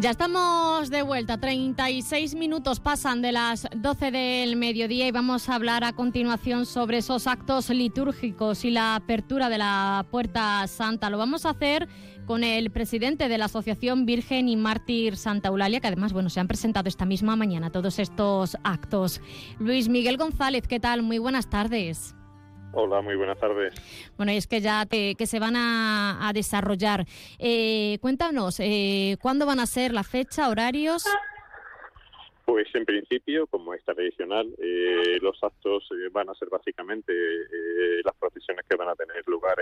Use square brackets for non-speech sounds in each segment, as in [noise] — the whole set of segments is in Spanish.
Ya estamos de vuelta, 36 minutos pasan de las 12 del mediodía y vamos a hablar a continuación sobre esos actos litúrgicos y la apertura de la Puerta Santa. Lo vamos a hacer con el presidente de la Asociación Virgen y Mártir Santa Eulalia, que además bueno, se han presentado esta misma mañana todos estos actos. Luis Miguel González, ¿qué tal? Muy buenas tardes. Hola, muy buenas tardes. Bueno, es que ya que se van a, desarrollar. Eh, cuéntanos, eh, ¿cuándo van a ser la fecha, horarios? Pues en principio, como es tradicional, eh, los actos eh, van a ser básicamente eh, las procesiones que van a tener lugar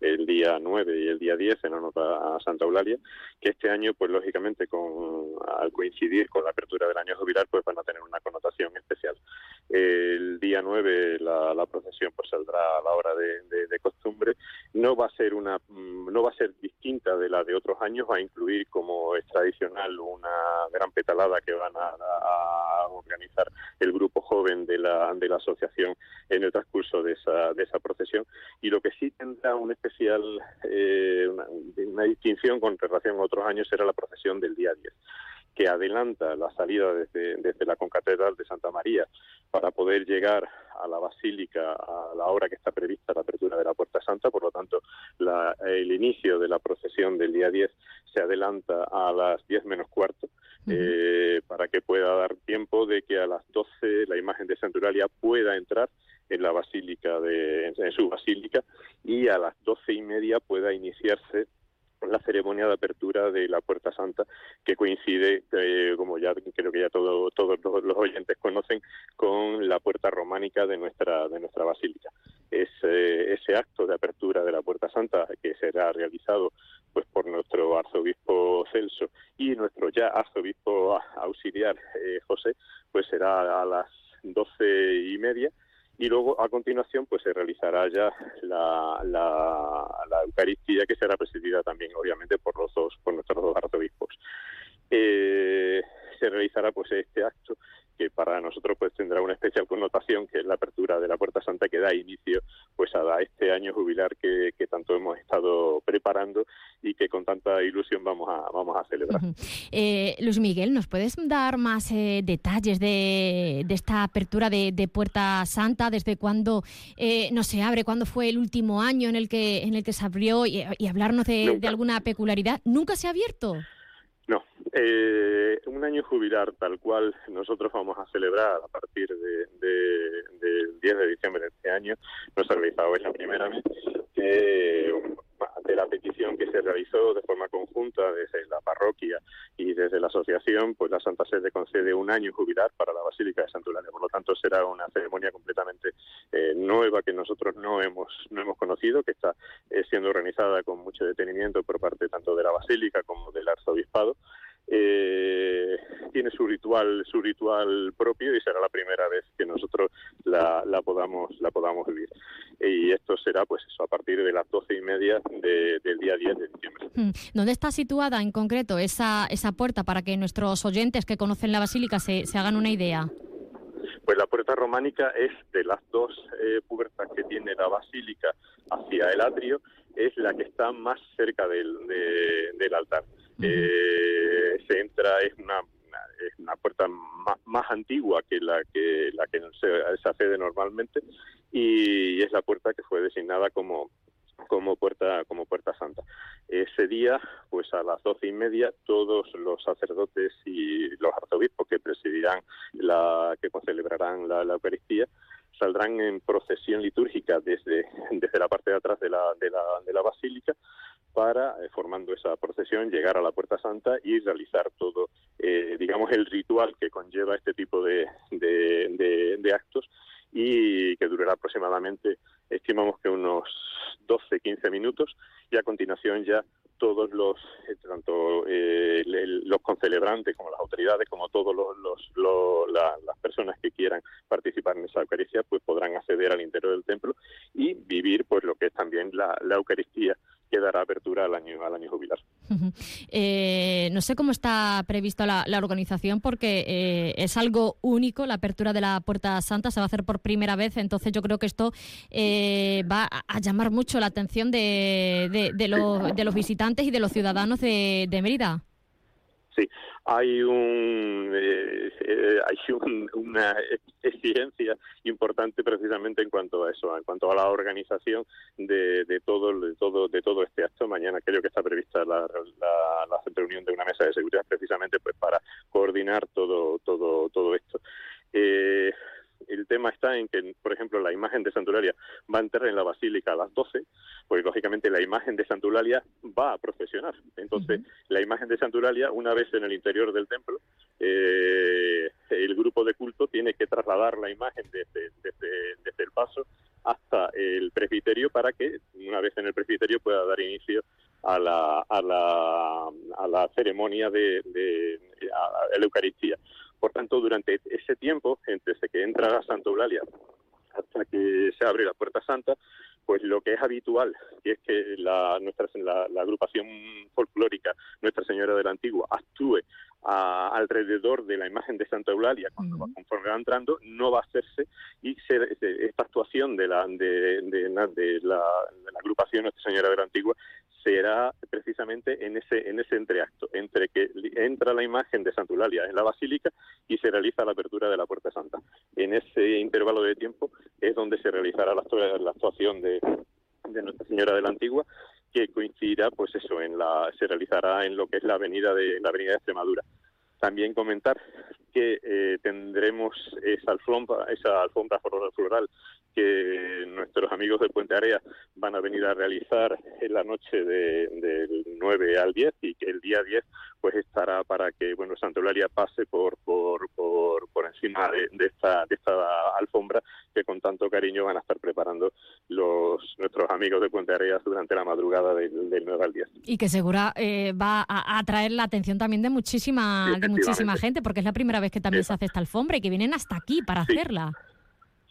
el, día 9 y el día 10 en honor a Santa Eulalia, que este año, pues lógicamente, con, al coincidir con la apertura del año jubilar, pues van a tener una connotación especial. El día 9 la, procesión pues saldrá a la hora de, costumbre. No va a ser una, mm, no va a ser distinta de la de otros años, va a incluir como es tradicional una gran petalada que van a a organizar el grupo joven de la, de la asociación en el transcurso de esa, de esa procesión. Y lo que sí tendrá un especial, eh, una, distinción con relación a otros años era la procesión del día 10 que adelanta la salida desde, desde, la concatedral de Santa María para poder llegar a la basílica a la hora que está prevista la apertura de la Puerta Santa. Por lo tanto, el inicio de la procesión del día 10 se adelanta a las 10 menos cuarto eh, para que pueda dar tiempo de que a las 12 la imagen de Santuralia pueda entrar en la basílica de en su basílica y a las doce y media pueda iniciarse la ceremonia de apertura de la Puerta Santa, que coincide, eh, como ya creo que ya todos los, oyentes conocen, con la puerta románica de nuestra de nuestra basílica. Ese, ese acto de apertura de la Puerta Santa, que será realizado pues por nuestro arzobispo Celso y nuestro ya arzobispo auxiliar eh, José, pues será a las doce y media y luego a continuación pues se realizará ya la, la, Eucaristía que será presidida también obviamente por los dos por nuestros dos arzobispos. Eh, se realizará pues este acto que para nosotros pues tendrá una especial connotación que es la apertura de la Puerta Santa que da inicio pues a este año jubilar que, tanto hemos estado preparando y que con tanta ilusión vamos a vamos a celebrar. Eh, Luis Miguel, ¿nos puedes dar más eh, detalles de, esta apertura de, Puerta Santa? ¿Desde cuándo eh, no se abre? ¿Cuándo fue el último año en el que en el que se abrió y, hablarnos de, de alguna peculiaridad? ¿Nunca se ha abierto? Eh, un año jubilar tal cual nosotros vamos a celebrar a partir de, del 10 de diciembre de este año, no se ha realizado, es la primera vez que de la petición que se realizó de forma conjunta desde la parroquia y desde la asociación, pues la Santa Sede concede un año jubilar para la Basílica de Santularia. Por lo tanto, será una ceremonia completamente eh, nueva que nosotros no hemos no hemos conocido, que está eh, siendo organizada con mucho detenimiento por parte tanto de la Basílica como del Arzobispado eh, tiene su ritual su ritual propio y será la primera vez que nosotros la, podamos la podamos vivir y esto será pues eso a partir de las doce y media del día 10 de diciembre hmm. ¿Dónde está situada en concreto esa esa puerta para que nuestros oyentes que conocen la basílica se, se hagan una idea? Pues la puerta románica es de las dos eh, puertas que tiene la basílica hacia el atrio, es la que está más cerca del, del altar eh, se entra, es una, es una puerta más, más, antigua que la que, la que se, se accede normalmente y es la puerta que fue designada como como puerta como puerta santa. Ese día pues a las doce y media todos los sacerdotes y los arzobispos que presidirán la que celebrarán la, la Eucaristía saldrán en procesión litúrgica desde, desde la parte de atrás de la, de la, de la basílica para, eh, formando esa procesión, llegar a la Puerta Santa y realizar todo, eh, digamos, el ritual que conlleva este tipo de, actos y que durará aproximadamente, estimamos que unos 12, 15 minutos y a continuación ya todos los, eh, tanto los concelebrantes como las autoridades, como todos los, las personas que quieran participar en esa Eucaristía, pues podrán acceder al interior del templo y vivir pues lo que es también la Eucaristía que dará apertura al año, al año jubilar. Eh, no sé cómo está prevista la, organización porque eh, es algo único la apertura de la Puerta Santa, se va a hacer por primera vez, entonces yo creo que esto eh, va a, llamar mucho la atención de, de, los visitantes y de los ciudadanos de, de Mérida. Sí, hay un eh, eh, hay una exigencia importante precisamente en cuanto a eso, en cuanto a la organización de, de todo de todo de todo este acto. Mañana creo que está prevista la, la, la reunión de una mesa de seguridad precisamente pues para coordinar todo todo todo esto. Eh, el tema está en que, por ejemplo, la imagen de Santularia va a entrar en la basílica a las 12, pues lógicamente la imagen de Santularia va a procesionar. Entonces, la imagen de Santularia, una vez en el interior del templo, eh, el grupo de culto tiene que trasladar la imagen desde, desde, el paso hasta el presbiterio para que, una vez en el presbiterio, pueda dar inicio a la, a la, a la ceremonia de, de la Eucaristía. Por tanto, durante ese tiempo, entre que entra Santa Eulalia hasta que se abre la Puerta Santa, pues lo que es habitual, que es que la, nuestra, la, agrupación folclórica Nuestra Señora de la Antigua actúe alrededor de la imagen de Santa Eulalia cuando conforme va entrando, no va a hacerse y esta actuación de la, de, de la agrupación Nuestra Señora de la Antigua será precisamente en ese en ese entreacto entre que entra la imagen de Santa Eulalia en la basílica y se realiza la apertura de la Puerta Santa. En ese intervalo de tiempo es donde se realizará la, la actuación de, Nuestra Señora de la Antigua que coincidirá pues eso en la se realizará en lo que es la avenida de la avenida de Extremadura también comentar que eh, tendremos esa alfombra floral que nuestros amigos de Puente Area van a venir a realizar en la noche del 9 al 10 y que el día 10 pues estará para que bueno Santa Eulalia pase por por, por, por encima de, esta de esta alfombra que con tanto cariño van a estar preparando los nuestros amigos de Puente Areas durante la madrugada del, 9 al 10 y que segura eh, va a atraer la atención también de muchísima de muchísima gente porque es la primera vez que también se hace esta alfombra y que vienen hasta aquí para hacerla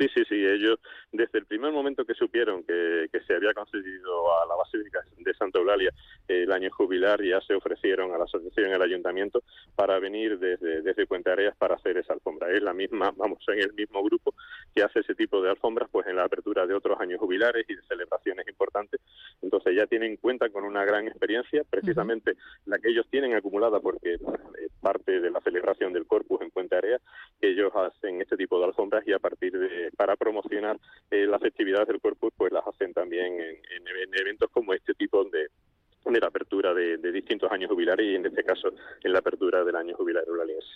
Sí, sí, sí. Ellos, desde el primer momento que supieron que, se había concedido a la Basílica de Santa Eulalia el año jubilar, ya se ofrecieron a la asociación y al ayuntamiento para venir desde, desde Puente Areas para hacer esa alfombra. Es la misma, [laughs] vamos, en el mismo grupo que hace ese tipo de alfombras, pues en la apertura de otros años jubilares y de celebraciones importantes. Entonces ya tienen cuenta con una gran experiencia, precisamente la que ellos tienen acumulada, porque es parte de la celebración del Corpus en Puente Areas, que ellos hacen este tipo de alfombras y a partir de para promocionar eh, las actividades del cuerpo, pues las hacen también en, eventos como este tipo de, de la apertura de, distintos años jubilares y en este caso en la apertura del año jubilar uraliense.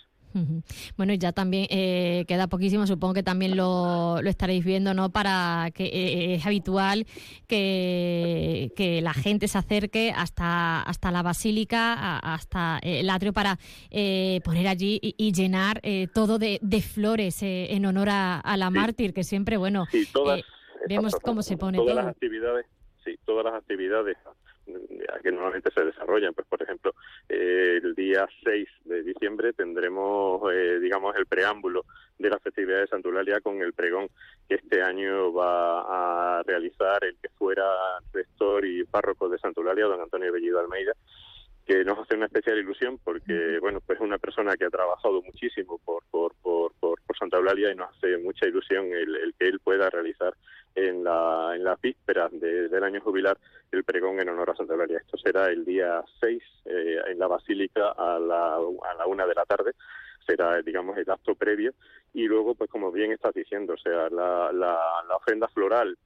Bueno, y ya también eh, queda poquísimo, supongo que también lo, lo estaréis viendo, ¿no? Para que eh, es habitual que, que, la gente se acerque hasta, hasta la basílica, hasta el atrio, para eh, poner allí y, llenar todo de, de flores en honor a, la mártir, que siempre, bueno, vemos cómo se pone todas Las actividades, sí, todas las actividades que normalmente se desarrollan. Pues, por ejemplo, eh, el día 6 de diciembre tendremos, eh, digamos, el preámbulo de la festividad de Santulalia con el pregón que este año va a realizar el que fuera rector y párroco de Santulalia, don Antonio Bellido Almeida, que nos hace una especial ilusión porque, bueno, pues es una persona que ha trabajado muchísimo por, por, por, por, Santa Eulalia y nos hace mucha ilusión el, que él pueda realizar en la, en la víspera del año jubilar el pregón en honor a Santa Eulalia. Esto será el día 6 eh, en la Basílica a la, a la una de la tarde. Será, digamos, el acto previo. Y luego, pues como bien estás diciendo, o sea, la, la, la ofrenda floral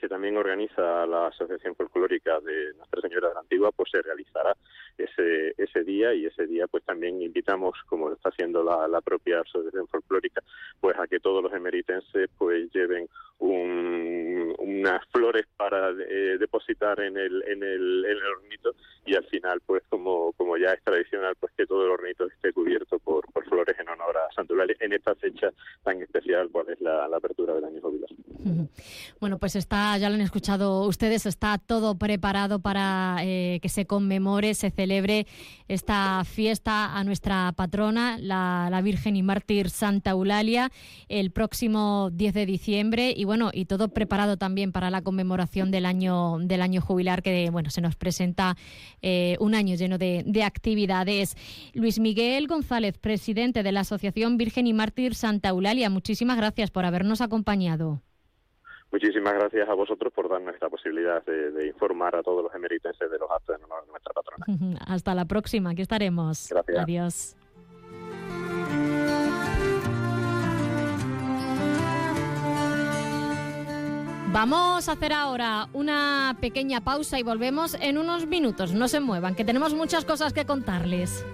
que también organiza la Asociación Folclórica de Nuestra Señora de la Antigua, pues se realizará ese, ese día. Y ese día pues también invitamos, como lo está haciendo la, la propia Asociación Folclórica, pues a que todos los emeritenses pues lleven unas flores para eh, depositar en el, en, el, en el hornito y al final pues como, como ya es tradicional pues que todo el hornito esté cubierto por, en esta fecha tan especial cual es la, apertura del año jubilar. Bueno pues está, ya lo han escuchado ustedes, está todo preparado para eh, que se conmemore, se celebre esta fiesta a nuestra patrona, la, la, Virgen y Mártir Santa Eulalia, el próximo 10 de diciembre y bueno, y todo preparado también para la conmemoración del año, del año jubilar que bueno, se nos presenta eh, un año lleno de, de actividades. Luis Miguel González, presidente de la Asociación Virgen y Mártir Santa Eulalia, muchísimas gracias por habernos acompañado. Muchísimas gracias a vosotros por darnos esta posibilidad de, informar a todos los emeritenses de los actos de nuestra patrona. [laughs] Hasta la próxima, aquí estaremos. Gracias. Adiós. Vamos a hacer ahora una pequeña pausa y volvemos en unos minutos. No se muevan, que tenemos muchas cosas que contarles.